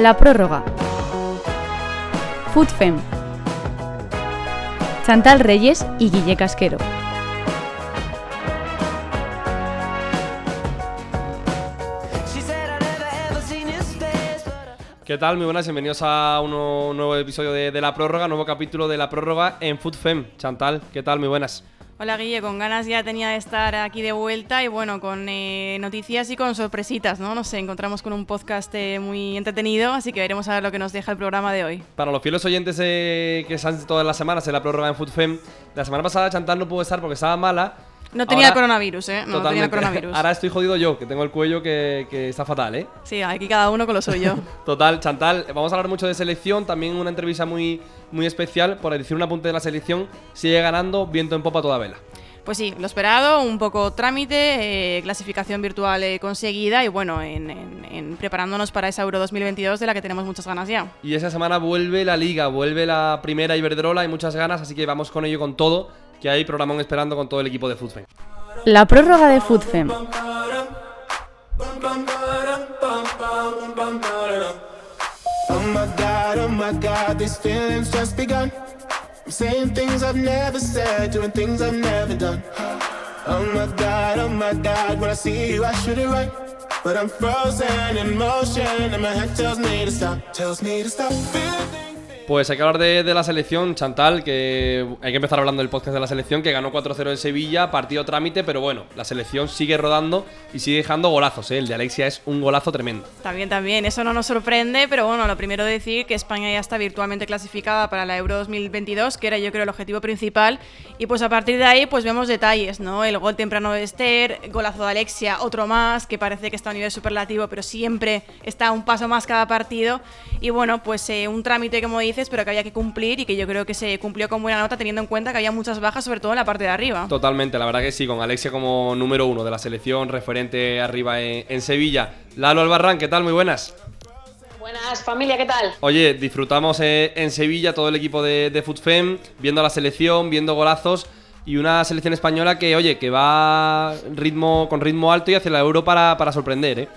La prórroga. Foodfem. Chantal Reyes y Guille Casquero. ¿Qué tal? Muy buenas, bienvenidos a un nuevo episodio de, La Prórroga, nuevo capítulo de La Prórroga en FoodFem. Chantal, ¿qué tal? Muy buenas. Hola Guille, con ganas ya tenía de estar aquí de vuelta y bueno, con eh, noticias y con sorpresitas, ¿no? Nos encontramos con un podcast eh, muy entretenido, así que veremos a ver lo que nos deja el programa de hoy. Para los fieles oyentes eh, que están todas las semanas en la prórroga en FoodFem, la semana pasada Chantal no pudo estar porque estaba mala. No tenía Ahora- coronavirus, ¿eh? No tenía coronavirus. Ahora estoy jodido yo, que tengo el cuello que, que está fatal, ¿eh? Sí, aquí cada uno con lo suyo. Total, Chantal, vamos a hablar mucho de selección, también una entrevista muy, muy especial, por decir un apunte de la selección, sigue ganando, viento en popa toda vela. Pues sí, lo esperado, un poco trámite, eh, clasificación virtual eh, conseguida y bueno, en, en- en preparándonos para esa Euro 2022 de la que tenemos muchas ganas ya. Y esa semana vuelve la liga, vuelve la primera Iberdrola, hay muchas ganas, así que vamos con ello con todo, que hay programón esperando con todo el equipo de Foodfem. La prórroga de Foodfem. Oh my god, oh my god, these feelings just begun. I'm saying things I've never said, doing things I've never done. Oh my god, oh my god, when I see you, I shoot it right. But I'm frozen in motion, and my head tells me to stop, tells me to stop feeling. Pues hay que hablar de, de la selección, Chantal, que hay que empezar hablando del podcast de la selección, que ganó 4-0 en Sevilla, partido trámite, pero bueno, la selección sigue rodando y sigue dejando golazos, ¿eh? El de Alexia es un golazo tremendo. También, también, eso no nos sorprende, pero bueno, lo primero decir que España ya está virtualmente clasificada para la Euro 2022, que era yo creo el objetivo principal, y pues a partir de ahí pues vemos detalles, ¿no? El gol temprano de Esther, golazo de Alexia, otro más, que parece que está a nivel superlativo, pero siempre está un paso más cada partido, y bueno, pues eh, un trámite como pero que había que cumplir y que yo creo que se cumplió con buena nota teniendo en cuenta que había muchas bajas, sobre todo en la parte de arriba. Totalmente, la verdad que sí, con Alexia como número uno de la selección, referente arriba en, en Sevilla. Lalo Albarrán, ¿qué tal? Muy buenas. Buenas, familia, ¿qué tal? Oye, disfrutamos eh, en Sevilla todo el equipo de, de FoodFem, viendo a la selección, viendo golazos y una selección española que, oye, que va ritmo, con ritmo alto y hacia la Euro para, para sorprender, ¿eh?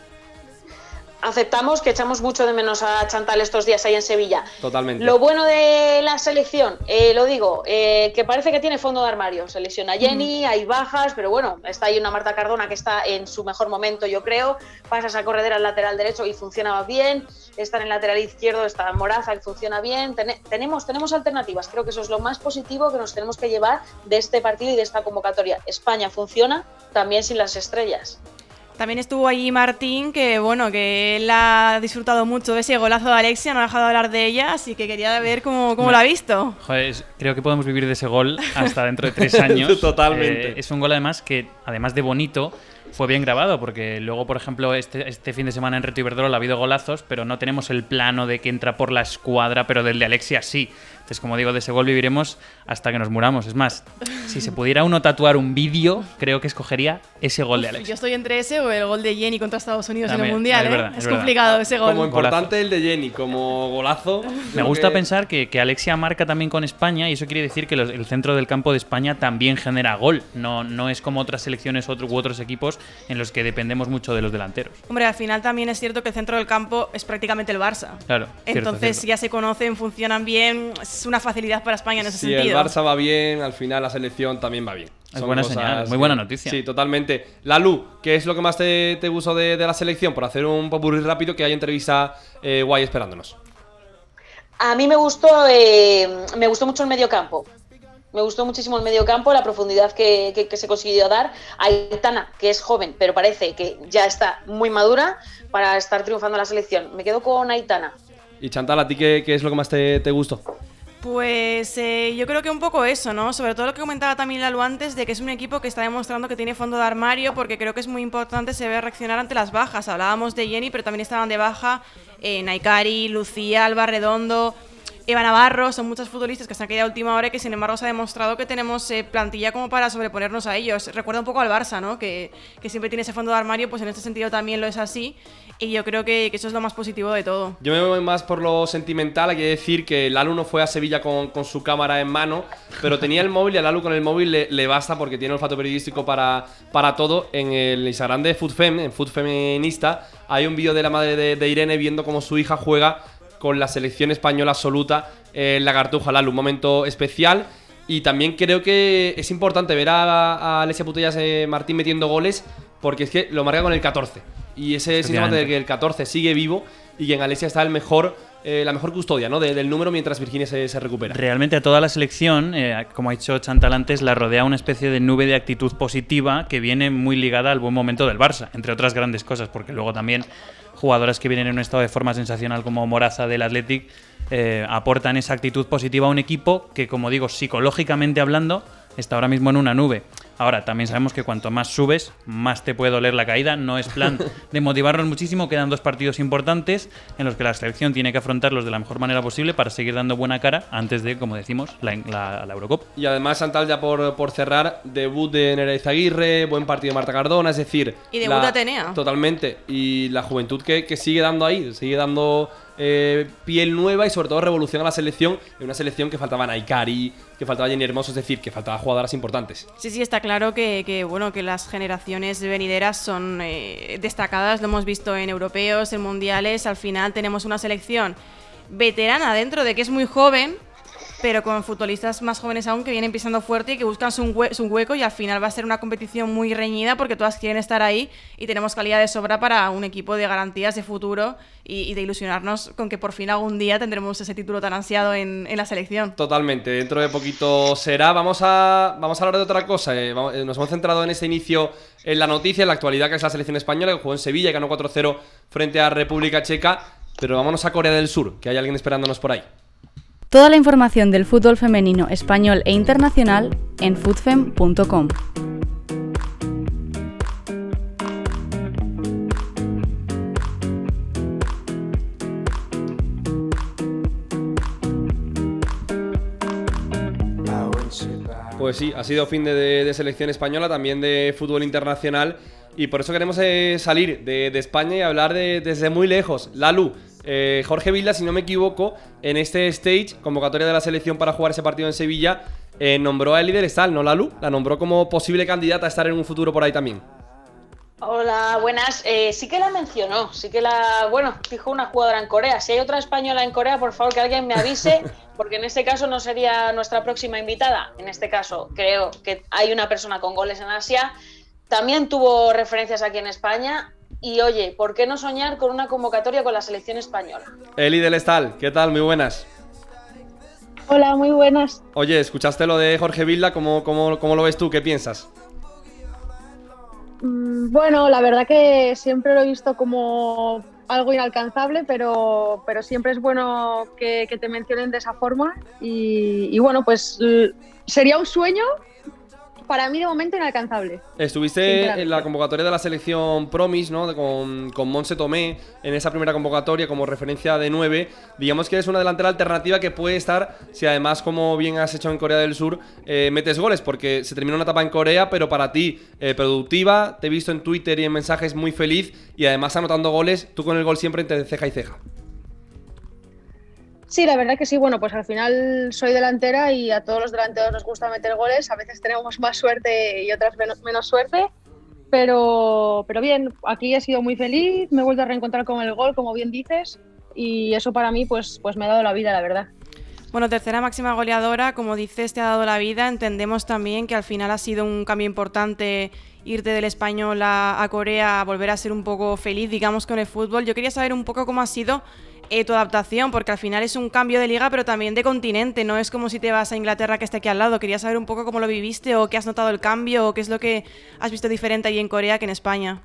Aceptamos que echamos mucho de menos a Chantal estos días ahí en Sevilla. Totalmente. Lo bueno de la selección, eh, lo digo, eh, que parece que tiene fondo de armario. Se lesiona Jenny, hay bajas, pero bueno, está ahí una Marta Cardona que está en su mejor momento, yo creo. Pasas a corredera al lateral derecho y funciona bien. Está en el lateral izquierdo, está Moraza y funciona bien. Tene- tenemos, tenemos alternativas. Creo que eso es lo más positivo que nos tenemos que llevar de este partido y de esta convocatoria. España funciona también sin las estrellas. También estuvo allí Martín, que bueno, que él ha disfrutado mucho de ese golazo de Alexia, no ha dejado de hablar de ella, así que quería ver cómo, cómo lo ha visto. Joder, creo que podemos vivir de ese gol hasta dentro de tres años. Totalmente. Eh, es un gol además que, además de bonito, fue bien grabado, porque luego, por ejemplo, este, este fin de semana en Reto Iberdrola ha habido golazos, pero no tenemos el plano de que entra por la escuadra, pero del de Alexia sí. Entonces, como digo, de ese gol viviremos hasta que nos muramos. Es más, si se pudiera uno tatuar un vídeo, creo que escogería ese gol de Yo Alexia. estoy entre ese o el gol de Jenny contra Estados Unidos en También, el Mundial, es ¿eh? es complicado ese gol. Como importante el de Jenny, como golazo. Me gusta que- pensar que, que Alexia marca también con España y eso quiere decir que los- el centro del campo de España también genera gol. No, no es como otras selecciones otro, u otros equipos en los que dependemos mucho de los delanteros. Hombre, al final también es cierto que el centro del campo es prácticamente el Barça. Claro. cierto, Entonces cierto. ya se conocen, funcionan bien, es una facilidad para España en ese Si sentido. el Barça va bien, al final la selección también va bien. Es buena señal, muy buena noticia. Sí, totalmente. Lalu, ¿qué es lo que más te, te gustó de, de la selección? Por hacer un popurrí rápido, que hay entrevista eh, guay esperándonos. A mí me gustó, eh, me gustó mucho el mediocampo. Me gustó muchísimo el mediocampo, la profundidad que, que- que se consiguió dar. Aitana, que es joven, pero parece que ya está muy madura para estar triunfando en la selección. Me quedo con Aitana. Y Chantal, ¿a ti qué, qué es lo que más te, te gustó? Pues eh, yo creo que un poco eso, ¿no? Sobre todo lo que comentaba también Lalo antes, de que es un equipo que está demostrando que tiene fondo de armario, porque creo que es muy importante se ve reaccionar ante las bajas. Hablábamos de Jenny, pero también estaban de baja eh, Naikari, Lucía, Alba Redondo. Eva Navarro, son muchos futbolistas que se han quedado a última hora y que sin embargo se ha demostrado que tenemos eh, plantilla como para sobreponernos a ellos. Recuerda un poco al Barça, ¿no? Que, que siempre tiene ese fondo de armario, pues en este sentido también lo es así. Y yo creo que, que eso es lo más positivo de todo. Yo me voy más por lo sentimental. Hay que decir que Lalu no fue a Sevilla con, con su cámara en mano, pero tenía el móvil y a Lalu con el móvil le, le basta porque tiene olfato periodístico para, para todo. En el Instagram de Foodfem, en Food Feminista, hay un vídeo de la madre de, de Irene viendo cómo su hija juega con la selección española absoluta en la Cartuja Lalu. Un momento especial. Y también creo que es importante ver a, a Alessia Putellas eh, Martín metiendo goles porque es que lo marca con el 14. Y ese síntoma de que el 14 sigue vivo y que en Alesia está el mejor, eh, la mejor custodia ¿no? De- del número mientras Virginia se, se recupera. Realmente a toda la selección, eh, como ha dicho Chantal antes, la rodea una especie de nube de actitud positiva que viene muy ligada al buen momento del Barça, entre otras grandes cosas, porque luego también jugadoras que vienen en un estado de forma sensacional como Moraza del Athletic eh, aportan esa actitud positiva a un equipo que, como digo, psicológicamente hablando, está ahora mismo en una nube. Ahora, también sabemos que cuanto más subes, más te puede doler la caída. No es plan de motivarnos muchísimo. Quedan dos partidos importantes en los que la selección tiene que afrontarlos de la mejor manera posible para seguir dando buena cara antes de, como decimos, la, la, la Eurocopa. Y además, Santal, ya por, por cerrar, debut de Nerea Aguirre, buen partido de Marta Cardona, es decir. Y debut de Atenea. Totalmente. Y la juventud que, que sigue dando ahí, sigue dando eh, piel nueva y sobre todo revolución a la selección. En una selección que faltaba Naikari, que faltaba Jenny Hermoso, es decir, que faltaba jugadoras importantes. Sí, sí, está claro que, que, bueno, que las generaciones venideras son eh, destacadas, lo hemos visto en europeos, en mundiales, al final tenemos una selección veterana dentro de que es muy joven, pero con futbolistas más jóvenes aún que vienen pisando fuerte y que buscan su, hue su, hueco y al final va a ser una competición muy reñida porque todas quieren estar ahí y tenemos calidad de sobra para un equipo de garantías de futuro y, de ilusionarnos con que por fin algún día tendremos ese título tan ansiado en, en la selección. Totalmente, dentro de poquito será. Vamos a, vamos a hablar de otra cosa. Eh, vamos, eh, nos hemos centrado en este inicio en la noticia, en la actualidad que es la selección española, que jugó en Sevilla y ganó 4-0 frente a República Checa. Pero vámonos a Corea del Sur, que hay alguien esperándonos por ahí. Toda la información del fútbol femenino español e internacional en foodfem.com. Pues sí, ha sido fin de, selección española, también de fútbol internacional. Y por eso queremos eh, salir de, de, España y hablar de, desde muy lejos. Lalu, eh, Jorge Vilda, si no me equivoco, en este stage, convocatoria de la selección para jugar ese partido en Sevilla, eh, nombró a Eli del Estal, ¿no, Lalu? La nombró como posible candidata a estar en un futuro por ahí también. Hola, buenas. Eh, sí que la mencionó, sí que la, bueno, dijo una jugadora en Corea. Si hay otra española en Corea, por favor que alguien me avise, porque en este caso no sería nuestra próxima invitada. En este caso creo que hay una persona con goles en Asia. También tuvo referencias aquí en España. Y oye, ¿por qué no soñar con una convocatoria con la selección española? Eli del Estal, ¿qué tal? Muy buenas. Hola, muy buenas. Oye, ¿escuchaste lo de Jorge Vilda? ¿Cómo, cómo, cómo lo ves tú? ¿Qué piensas? Bueno, la verdad que siempre lo he visto como algo inalcanzable, pero, pero siempre es bueno que, que te mencionen de esa forma. Y, y, bueno, pues sería un sueño para mí de momento inalcanzable. Estuviste en la convocatoria de la selección Promis, ¿no? Con, con Monse Tomé en esa primera convocatoria como referencia de 9. Digamos que es una delantera alternativa que puede estar si además, como bien has hecho en Corea del Sur, eh, metes goles, porque se terminó una etapa en Corea, pero para ti eh, productiva, te he visto en Twitter y en mensajes muy feliz y además anotando goles, tú con el gol siempre entre ceja y ceja. Sí, la verdad que sí. Bueno, pues al final soy delantera y a todos los delanteros nos gusta meter goles. A veces tenemos más suerte y otras menos, menos suerte. Pero, pero bien, aquí he sido muy feliz, me he vuelto a reencontrar con el gol, como bien dices, y eso para mí pues, pues me ha dado la vida, la verdad. Bueno, tercera máxima goleadora, como dices, te ha dado la vida. Entendemos también que al final ha sido un cambio importante irte del español a, a Corea, volver a ser un poco feliz, digamos, con el fútbol. Yo quería saber un poco cómo ha sido eh, tu adaptación, porque al final es un cambio de liga, pero también de continente, no es como si te vas a Inglaterra que está aquí al lado. Quería saber un poco cómo lo viviste o qué has notado el cambio o qué es lo que has visto diferente ahí en Corea que en España.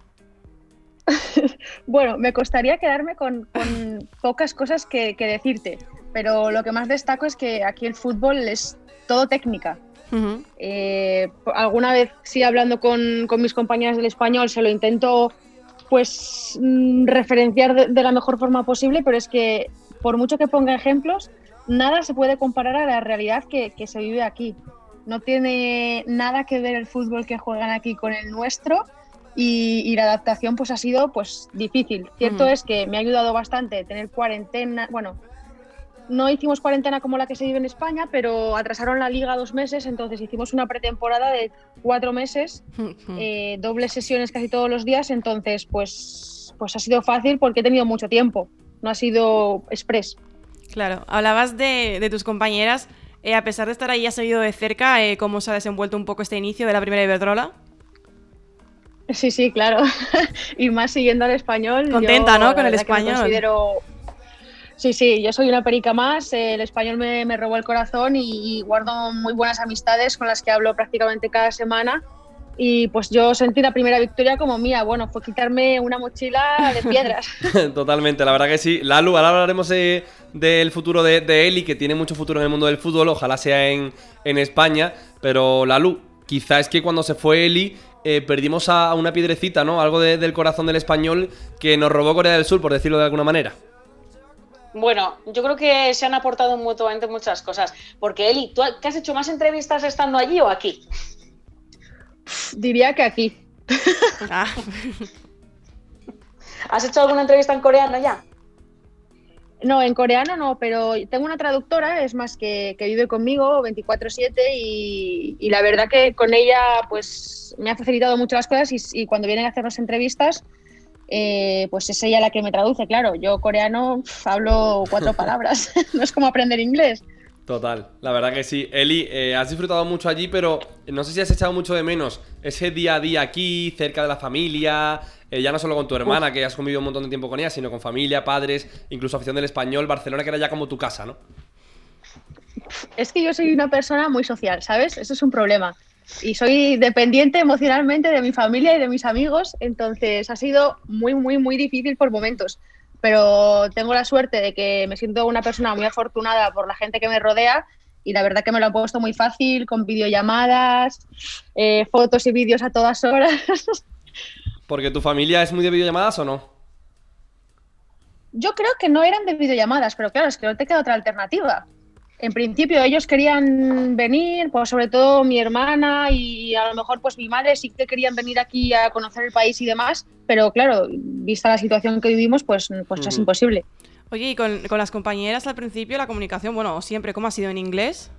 bueno, me costaría quedarme con, con pocas cosas que, que, decirte, pero lo que más destaco es que aquí el fútbol es todo técnica. Uh -huh. eh, alguna vez sí hablando con, con mis compañeras del español se lo intento pues referenciar de, de, la mejor forma posible, pero es que por mucho que ponga ejemplos, nada se puede comparar a la realidad que, que se vive aquí. No tiene nada que ver el fútbol que juegan aquí con el nuestro y, y la adaptación pues ha sido pues difícil. Cierto Mm. es que me ha ayudado bastante tener cuarentena, bueno, no hicimos cuarentena como la que se vive en España, pero atrasaron la liga dos meses, entonces hicimos una pretemporada de cuatro meses, eh, dobles sesiones casi todos los días, entonces pues, pues ha sido fácil porque he tenido mucho tiempo, no ha sido express. Claro, hablabas de, de tus compañeras. eh, a pesar de estar ahí, ¿has seguido de cerca eh, cómo se ha desenvuelto un poco este inicio de la primera Iberdrola? Sí, sí, claro. y más siguiendo al español. Contenta, yo, ¿no? Con el me español. considero- Sí, sí, yo soy una perica más. El español me, me robó el corazón y, y guardo muy buenas amistades con las que hablo prácticamente cada semana. Y pues yo sentí la primera victoria como mía. Bueno, fue quitarme una mochila de piedras. Totalmente, la verdad que sí. Lalu, ahora hablaremos del futuro de, de Eli, que tiene mucho futuro en el mundo del fútbol, ojalá sea en, en España. Pero Lalu, quizá es que cuando se fue Eli eh, perdimos a, a una piedrecita, ¿no? Algo de- del corazón del español que nos robó Corea del Sur, por decirlo de alguna manera. Bueno, yo creo que se han aportado mutuamente muchas cosas. Porque Eli, ¿tú qué has hecho más entrevistas estando allí o aquí? Diría que aquí. Ah, ¿Has hecho alguna entrevista en coreano ya? No, en coreano no, pero tengo una traductora, es más, que, que vive conmigo 24/7 y, y la verdad que con ella pues me ha facilitado mucho las cosas y, y cuando vienen a hacernos entrevistas eh, pues es ella la que me traduce, claro, yo coreano hablo cuatro palabras, no es como aprender inglés. Total, la verdad que sí. Eli, eh, has disfrutado mucho allí, pero no sé si has echado mucho de menos ese día a día aquí, cerca de la familia, eh, ya no solo con tu hermana, que has convivido un montón de tiempo con ella, sino con familia, padres, incluso afición del español, Barcelona, que era ya como tu casa, ¿no? Es que yo soy una persona muy social, ¿sabes? Eso es un problema. Y soy dependiente emocionalmente de mi familia y de mis amigos, entonces ha sido muy, muy, muy difícil por momentos. Pero tengo la suerte de que me siento una persona muy afortunada por la gente que me rodea y la verdad que me lo han puesto muy fácil con videollamadas, eh, fotos y vídeos a todas horas. Porque tu familia es muy de videollamadas o no? Yo creo que no eran de videollamadas, pero claro, es que no te queda otra alternativa. En principio ellos querían venir, pues sobre todo mi hermana y a lo mejor pues mi madre sí que querían venir aquí a conocer el país y demás, pero claro, vista la situación que vivimos, pues, pues es imposible. Oye, y con, con las compañeras al principio la comunicación, bueno, siempre, ¿cómo ha sido en inglés?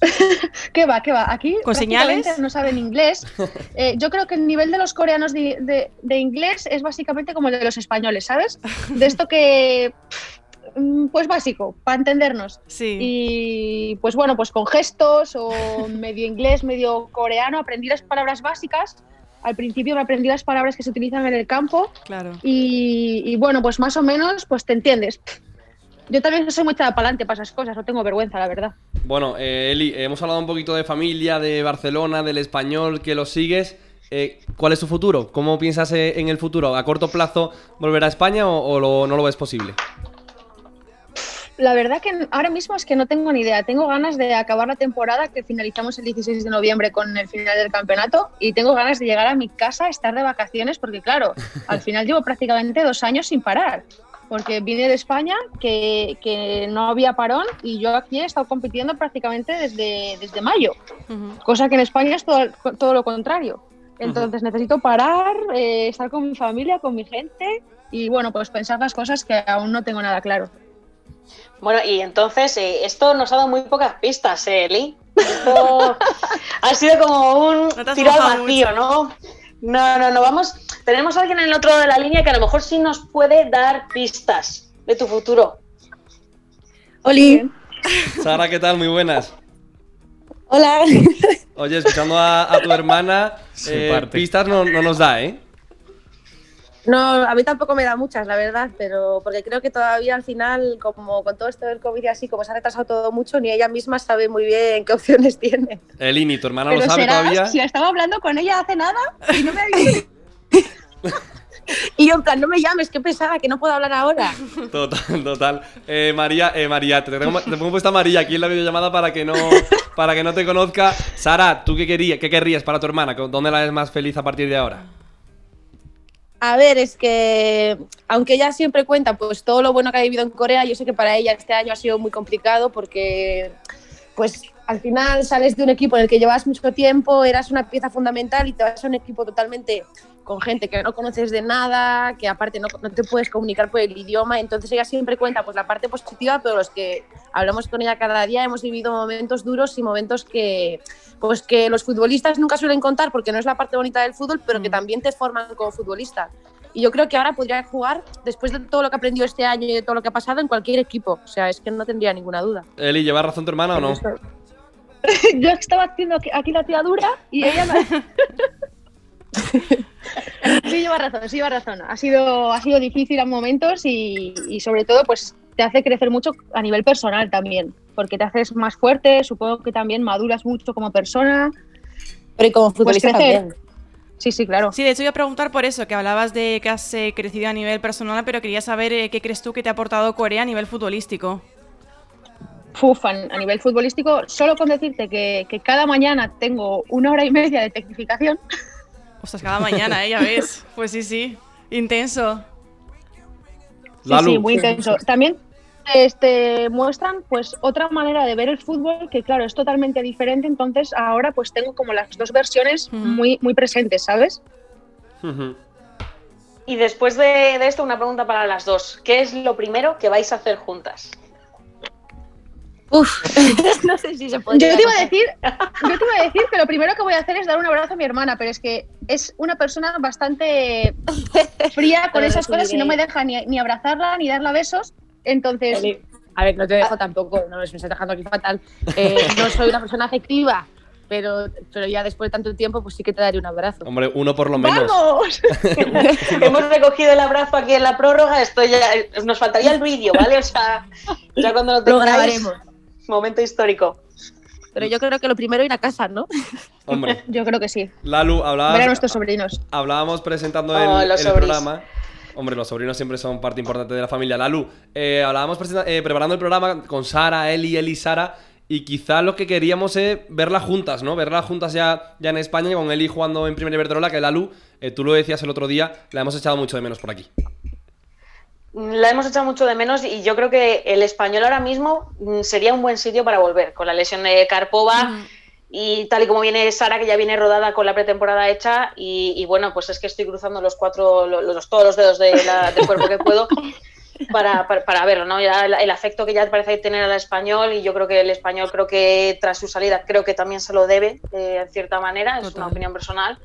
¿Qué va? ¿Qué va? Aquí ¿Con señales? no saben inglés. Eh, yo creo que el nivel de los coreanos de, de- de inglés es básicamente como el de los españoles, ¿sabes? De esto que, pues básico, para entendernos. Sí. Y pues bueno, pues con gestos o medio inglés, medio coreano, aprendí las palabras básicas. Al principio me aprendí las palabras que se utilizan en el campo Claro. y, y bueno, pues más o menos pues te entiendes. Yo también soy muy echada para adelante para esas cosas, no tengo vergüenza, la verdad. Bueno, eh, Eli, hemos hablado un poquito de familia, de Barcelona, del español, que lo sigues. Eh, ¿Cuál es tu futuro? ¿Cómo piensas eh, en el futuro? ¿A corto plazo volver a España o, o lo- no lo ves posible? La verdad que ahora mismo es que no tengo ni idea. Tengo ganas de acabar la temporada que finalizamos el 16 de noviembre con el final del campeonato y tengo ganas de llegar a mi casa, estar de vacaciones porque claro, al final llevo prácticamente dos años sin parar. Porque vine de España, que, que no había parón, y yo aquí he estado compitiendo prácticamente desde, desde mayo, cosa que en España es todo, todo lo contrario. Entonces necesito parar, eh, estar con mi familia, con mi gente y bueno, pues pensar las cosas que aún no tengo nada claro. Bueno, y entonces eh, esto nos ha dado muy pocas pistas, ¿eh, Eli? Esto ha sido como un No tiro al vacío, mucho. ¿no? No, no, no, vamos. Tenemos a alguien en el otro lado de la línea que a lo mejor sí nos puede dar pistas de tu futuro. Oli, Sara, ¿qué tal? Muy buenas. hola. Oye, escuchando a, a tu hermana, Su eh, pistas no, no nos da, ¿eh? No, a mí tampoco me da muchas, la verdad, pero porque creo que todavía al final, como con todo esto del COVID y así, como se ha retrasado todo mucho, ni ella misma sabe muy bien qué opciones tiene. Eli, ni tu hermana lo sabe todavía. si estaba hablando con ella hace nada y no me ha dicho Y yo en plan, no me llames, qué pesada, que no puedo hablar ahora. Total, total. Eh, María, eh, María, te, tengo, te pongo puesta María aquí en la videollamada para que no, para que no te conozca. Sara, ¿tú qué, querías, qué querrías para tu hermana? ¿Dónde la ves más feliz a partir de ahora? A ver, es que aunque ella siempre cuenta pues todo lo bueno que ha vivido en Corea, yo sé que para ella este año ha sido muy complicado porque pues al final sales de un equipo en el que llevas mucho tiempo, eras una pieza fundamental y te vas a un equipo totalmente con gente que no conoces de nada, que aparte no, no, te puedes comunicar por el idioma, entonces ella siempre cuenta pues la parte positiva, pero los que hablamos con ella cada día hemos vivido momentos duros y momentos que pues que los futbolistas nunca suelen contar porque no es la parte bonita del fútbol, pero que también te forman como futbolista. Y yo creo que ahora podría jugar, después de todo lo que aprendió este año y de todo lo que ha pasado, en cualquier equipo. O sea, es que no tendría ninguna duda. Eli, ¿lleva razón tu hermana o no? yo estaba haciendo aquí la tiradura y ella me... sí lleva razón, sí lleva razón. Ha sido, ha sido difícil a momentos y, y, sobre todo pues te hace crecer mucho a nivel personal también, porque te haces más fuerte, supongo que también maduras mucho como persona. Pero y como futbolista pues también. Sí, sí, claro. Sí, de hecho iba a preguntar por eso, que hablabas de que has eh, crecido a nivel personal, pero quería saber eh, qué crees tú que te ha aportado Corea a nivel futbolístico. Uf, a nivel futbolístico, solo con decirte que, que cada mañana tengo una hora y media de tecnificación. Ostras, cada mañana, ¿eh? Ya ves. Pues sí, sí. Intenso. Sí, sí, muy intenso. También este, muestran pues otra manera de ver el fútbol que claro es totalmente diferente entonces ahora pues tengo como las dos versiones uh -huh. muy muy presentes sabes uh -huh. y después de, de, esto una pregunta para las dos qué es lo primero que vais a hacer juntas Uf, no sé si se puede. Yo te iba a decir, yo te iba a decir que lo primero que voy a hacer es dar un abrazo a mi hermana, pero es que es una persona bastante fría con esas cosas y no me deja ni, ni abrazarla ni darla besos. Entonces. A ver, no te dejo tampoco, no me estás dejando aquí fatal. Eh, no soy una persona afectiva, pero, pero ya después de tanto tiempo, pues sí que te daré un abrazo. Hombre, uno por lo menos. ¡Vamos! Hemos recogido el abrazo aquí en la prórroga, esto ya. Nos faltaría el vídeo, ¿vale? O sea, ya cuando lo, lo grabaremos. Momento histórico. Pero yo creo que lo primero ir a casa, ¿no? Hombre. yo creo que sí. Lalu, hablabas. Ver a nuestros sobrinos. Hablábamos presentando oh, el, el programa. Hombre, los sobrinos siempre son parte importante de la familia. Lalu, eh, hablábamos eh, preparando el programa con Sara, Eli, Eli, Sara. Y quizá lo que queríamos es verlas juntas, ¿no? Verlas juntas ya, ya en España, con Eli jugando en Primera Iberdrola, que Lalu, eh, tú lo decías el otro día, la hemos echado mucho de menos por aquí. La hemos echado mucho de menos y yo creo que el español ahora mismo mm, sería un buen sitio para volver, con la lesión de Karpova. Mm. Y tal y como viene Sara, que ya viene rodada con la pretemporada hecha, y, y bueno, pues es que estoy cruzando los cuatro, los, todos los dedos de la, del cuerpo que puedo para, para, para, verlo, ¿no? Ya el, el, afecto que ya parece tener al español, y yo creo que el español, creo que tras su salida, creo que también se lo debe, eh, en cierta manera, es Total. una opinión personal.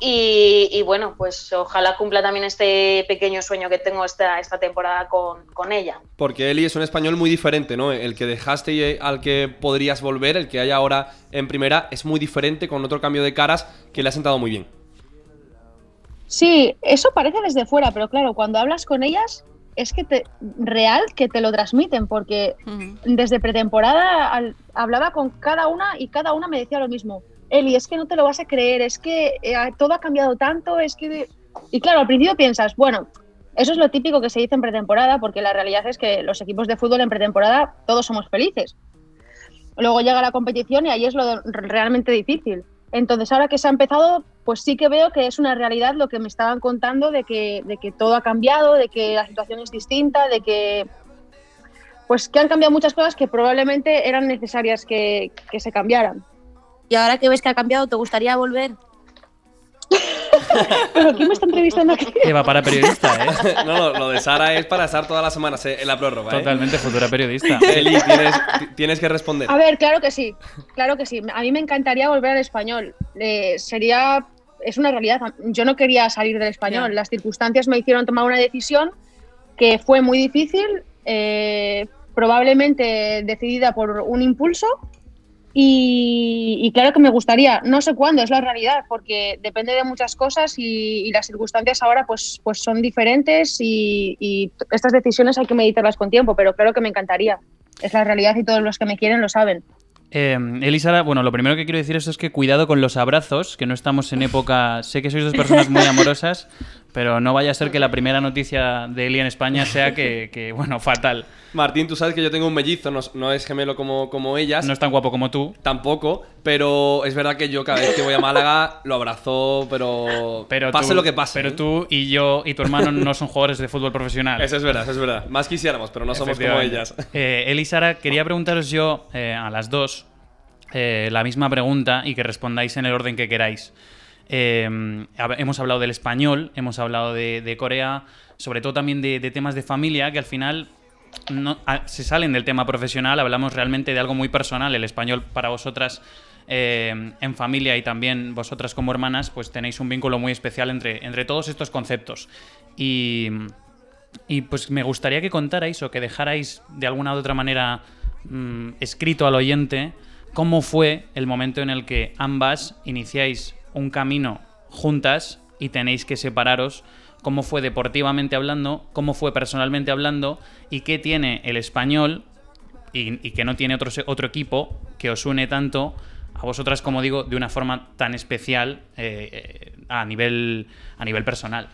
Y, y, bueno, pues ojalá cumpla también este pequeño sueño que tengo esta, esta temporada con, con, ella. Porque Eli es un español muy diferente, ¿no? El que dejaste y al que podrías volver, el que hay ahora en primera, es muy diferente con otro cambio de caras que le ha sentado muy bien. Sí, eso parece desde fuera, pero claro, cuando hablas con ellas es que te, real que te lo transmiten, porque uh -huh. desde pretemporada al, hablaba con cada una y cada una me decía lo mismo Eli, es que no te lo vas a creer, es que eh, todo ha cambiado tanto, es que... Y claro, al principio piensas, bueno, eso es lo típico que se dice en pretemporada, porque la realidad es que los equipos de fútbol en pretemporada todos somos felices. Luego llega la competición y ahí es lo realmente difícil. Entonces, ahora que se ha empezado, pues sí que veo que es una realidad lo que me estaban contando de que, de que todo ha cambiado, de que la situación es distinta, de que pues que han cambiado muchas cosas que probablemente eran necesarias que, que se cambiaran. Y ahora que ves que ha cambiado, ¿te gustaría volver? ¿Pero quién me está entrevistando aquí? Que va para periodista, ¿eh? no, no, lo de Sara es para estar todas las semanas en la prórroga. ¿eh? Totalmente, futura periodista. Eli, tienes, tienes, que responder. A ver, claro que sí. Claro que sí. A mí me encantaría volver al español. Eh, sería. Es una realidad. Yo no quería salir del español. Las circunstancias me hicieron tomar una decisión que fue muy difícil, eh, probablemente decidida por un impulso y, y, claro que me gustaría, no sé cuándo, es la realidad, porque depende de muchas cosas y, y las circunstancias ahora pues, pues son diferentes y, y, estas decisiones hay que meditarlas con tiempo, pero claro que me encantaría. Es la realidad y todos los que me quieren lo saben. Eh, Elisa, bueno, lo primero que quiero decir es que cuidado con los abrazos, que no estamos en época. Sé que sois dos personas muy amorosas, Pero no vaya a ser que la primera noticia de Eli en España sea que, que, bueno, fatal. Martín, tú sabes que yo tengo un mellizo, no, no es gemelo como, como ellas. No es tan guapo como tú. Tampoco, pero es verdad que yo cada vez que voy a Málaga lo abrazo, pero, Pero pase tú- lo que pase. Pero ¿eh? tú y yo y tu hermano no son jugadores de fútbol profesional. Eso es verdad, eso es verdad. Más quisiéramos, pero no somos como ellas. Eh, Eli y Sara, quería preguntaros yo eh, a las dos eh, la misma pregunta y que respondáis en el orden que queráis. Hab- hemos hablado del español, hemos hablado de, Corea, sobre todo también de, temas de familia que al final se salen del tema profesional, hablamos realmente de algo muy personal. El español para vosotras eh, en familia y también vosotras como hermanas, pues tenéis un vínculo muy especial entre, entre todos estos conceptos. Y, y pues me gustaría que contarais o que dejarais de alguna u otra manera mm, escrito al oyente cómo fue el momento en el que ambas iniciáis un camino juntas y tenéis que separaros, cómo fue deportivamente hablando, cómo fue personalmente hablando y qué tiene el español y, y que no tiene otro, se- otro equipo que os une tanto a vosotras, como digo, de una forma tan especial eh, eh, a, nivel, a nivel personal.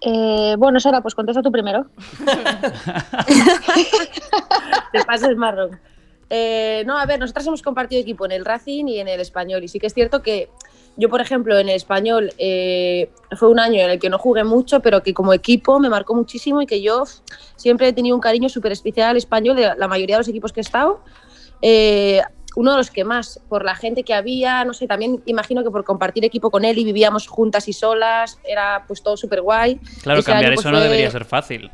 Eh, bueno, Sara, pues contesta tú primero. Te pases marrón. Eh, no, a ver, nosotras hemos compartido equipo en el Racing y en el Español. Y sí que es cierto que yo, por ejemplo, en el Español eh, fue un año en el que no jugué mucho, pero que como equipo me marcó muchísimo y que yo siempre he tenido un cariño súper especial al Español de la mayoría de los equipos que he estado. Eh, uno de los que más, por la gente que había, no sé, también imagino que por compartir equipo con él y vivíamos juntas y solas, era pues todo súper guay. Claro, Ese cambiar año, pues, eso no fue- debería ser fácil.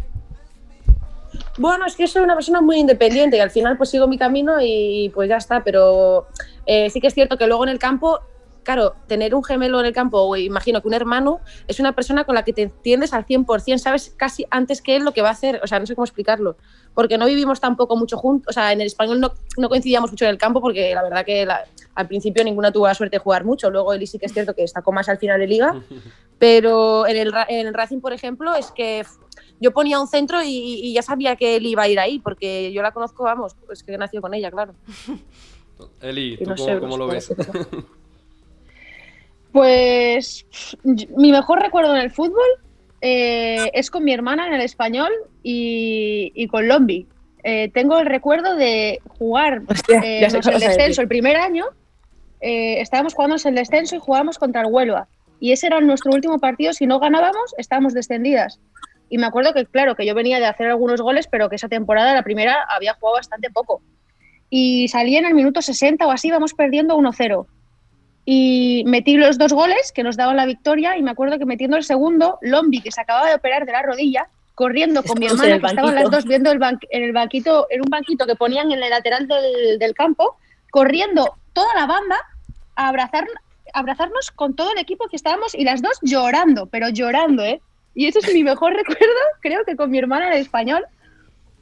Bueno, es que soy una persona muy independiente y al final pues sigo mi camino y pues ya está, pero eh, sí que es cierto que luego en el campo, claro, tener un gemelo en el campo o imagino que un hermano es una persona con la que te entiendes al 100%, sabes casi antes que él lo que va a hacer, o sea, no sé cómo explicarlo, porque no vivimos tampoco mucho juntos, o sea, en el español no, no coincidíamos mucho en el campo porque la verdad que la- al principio ninguna tuvo la suerte de jugar mucho, luego él sí que es cierto que destacó más al final de liga, pero en el, Ra- en el Racing, por ejemplo, es que yo ponía un centro y, y ya sabía que él iba a ir ahí, porque yo la conozco, vamos, es que he nacido con ella, claro. Eli, ¿tú no cómo, sé, cómo no lo ves? Pues mi mejor recuerdo en el fútbol eh, es con mi hermana en el español y, y con Lombi. Eh, tengo el recuerdo de jugar Hostia, eh, el descenso el primer año. eh, estábamos jugando el descenso y jugábamos contra el Huelva. Y ese era nuestro último partido. Si no ganábamos, estábamos descendidas. Y me acuerdo que, claro, que yo venía de hacer algunos goles, pero que esa temporada, la primera, había jugado bastante poco. Y salí en el minuto 60 o así, vamos perdiendo 1-0 y metí los dos goles que nos daban la victoria y me acuerdo que metiendo el segundo, Lombi, que se acababa de operar de la rodilla, corriendo con mi Estamos hermana, que estaban las dos viendo el en el banquito, en un banquito que ponían en el lateral del, del campo, corriendo toda la banda a abrazar, abrazarnos con todo el equipo que estábamos y las dos llorando, pero llorando, ¿eh? Y ese es mi mejor recuerdo, creo que con mi hermana en el español,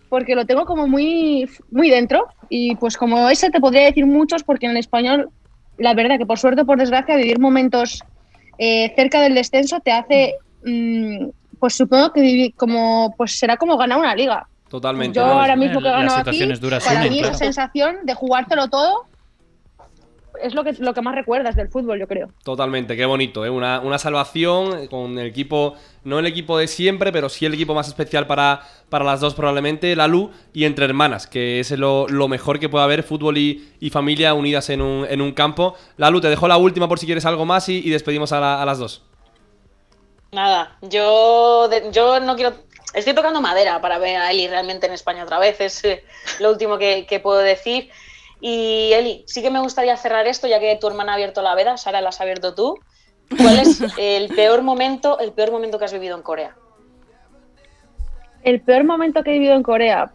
porque lo tengo como muy, muy dentro. Y pues como ese te podría decir muchos, porque en el español, la verdad que por suerte o por desgracia, vivir momentos eh, cerca del descenso te hace, mm, pues supongo que vivi- como, pues será como ganar una liga. Totalmente. Yo ¿no? ahora mismo que he las ganado aquí, duras para unen, mí claro. esa sensación de jugártelo todo es lo que, lo que más recuerdas del fútbol, yo creo. Totalmente, qué bonito, ¿eh? Una, una salvación con el equipo, no el equipo de siempre, pero sí el equipo más especial para, para las dos probablemente, la Lu y entre hermanas, que es lo, lo mejor que puede haber, fútbol y, y familia unidas en un, en un campo. La Lu, te dejo la última por si quieres algo más y, y despedimos a, la- a las dos. Nada, yo, de- yo no quiero. Estoy tocando madera para ver a Eli realmente en España otra vez, es eh, lo último que, que puedo decir. Y Eli, sí que me gustaría cerrar esto, ya que tu hermana ha abierto la veda, Sara la has abierto tú. ¿Cuál es el peor momento, el peor momento que has vivido en Corea? El peor momento que he vivido en Corea.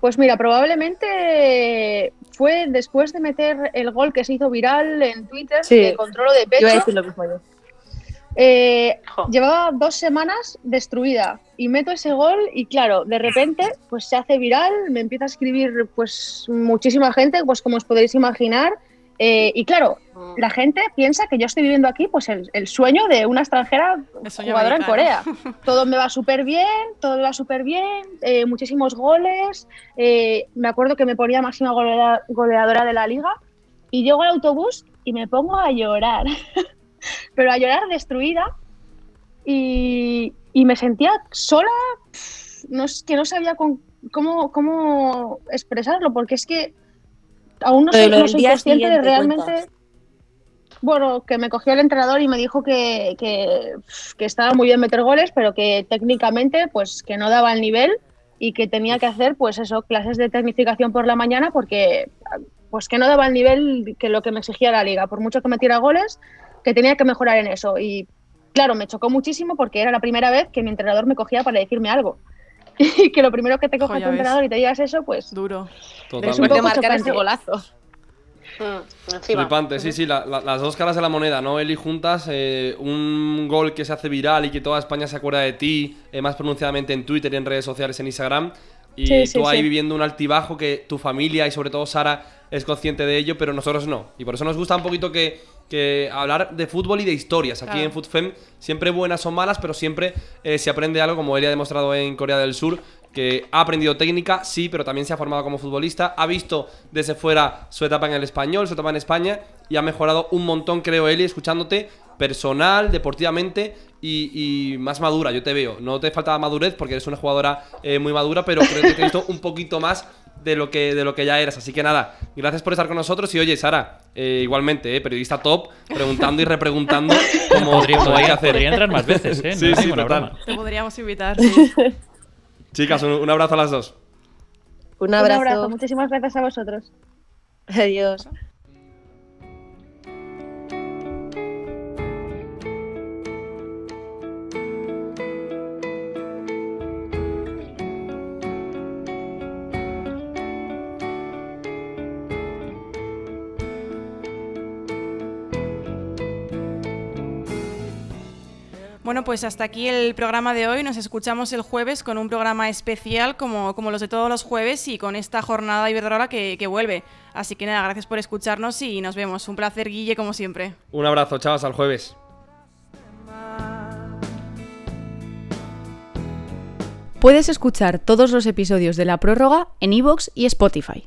Pues mira, probablemente fue después de meter el gol que se hizo viral en Twitter Sí. de controlo de Iba a pecho. decir lo mismo yo. Eh, llevaba dos semanas destruida y meto ese gol y claro, de repente pues se hace viral, me empieza a escribir pues muchísima gente, pues como os podéis imaginar. eh, y claro, la gente piensa que yo estoy viviendo aquí pues el, el sueño de una extranjera jugadora en Corea. Todo me va súper bien, todo me va súper bien, eh, muchísimos goles. eh, me acuerdo que me ponía máxima golea- goleadora de la liga y llego al autobús y me pongo a llorar. pero a llorar destruida y, y me sentía sola, no, es que no sabía con, cómo, cómo expresarlo, porque es que aún no, soy, no soy consciente de realmente... cuenta. Bueno, que me cogió el entrenador y me dijo que, que, que estaba muy bien meter goles, pero que técnicamente pues que no daba el nivel y que tenía que hacer pues eso, clases de tecnificación por la mañana porque pues que no daba el nivel que lo que me exigía la liga, por mucho que metiera goles, que tenía que mejorar en eso y claro, me chocó muchísimo porque era la primera vez que mi entrenador me cogía para decirme algo. Y que lo primero que te coja Jo, ya tu ves. entrenador y te digas eso, pues Duro. un Totalmente. De poco marcar ese golazo. Mm. Flipante, sí, sí, la- la- las dos caras de la moneda, ¿no? Eli juntas, eh, un gol que se hace viral y que toda España se acuerda de ti, eh, más pronunciadamente en Twitter y en redes sociales, en Instagram. Y Sí, sí, tú ahí sí. viviendo un altibajo que tu familia y sobre todo Sara es consciente de ello, pero nosotros no. Y por eso nos gusta un poquito que, que hablar de fútbol y de historias. Aquí Claro. en FootFem siempre buenas o malas, pero siempre eh, se aprende algo, como Eli ha demostrado en Corea del Sur, que ha aprendido técnica, sí, pero también se ha formado como futbolista, ha visto desde fuera su etapa en el español, su etapa en España, y ha mejorado un montón, creo, Eli, escuchándote, personal, deportivamente y, y más madura, yo te veo. No te falta madurez porque eres una jugadora eh, muy madura, pero creo que te he visto un poquito más de lo que de lo que ya eras. Así que nada, gracias por estar con nosotros. Y oye, Sara, eh, igualmente, eh, periodista top, preguntando y repreguntando como, Podría, podría- hacer. podría entrar más veces, ¿eh? No Sí, sí, total. broma. Te podríamos invitar. sí. Chicas, un, un abrazo a las dos. Un un abrazo. abrazo. Muchísimas gracias a vosotros. Adiós. Bueno, pues hasta aquí el programa de hoy. Nos escuchamos el jueves con un programa especial como, como los de todos los jueves y con esta jornada Iberdrola que, que vuelve. Así que nada, gracias por escucharnos y nos vemos. Un placer, Guille, como siempre. Un abrazo, chavas, al jueves. Puedes escuchar todos los episodios de la prórroga en iVoox y Spotify.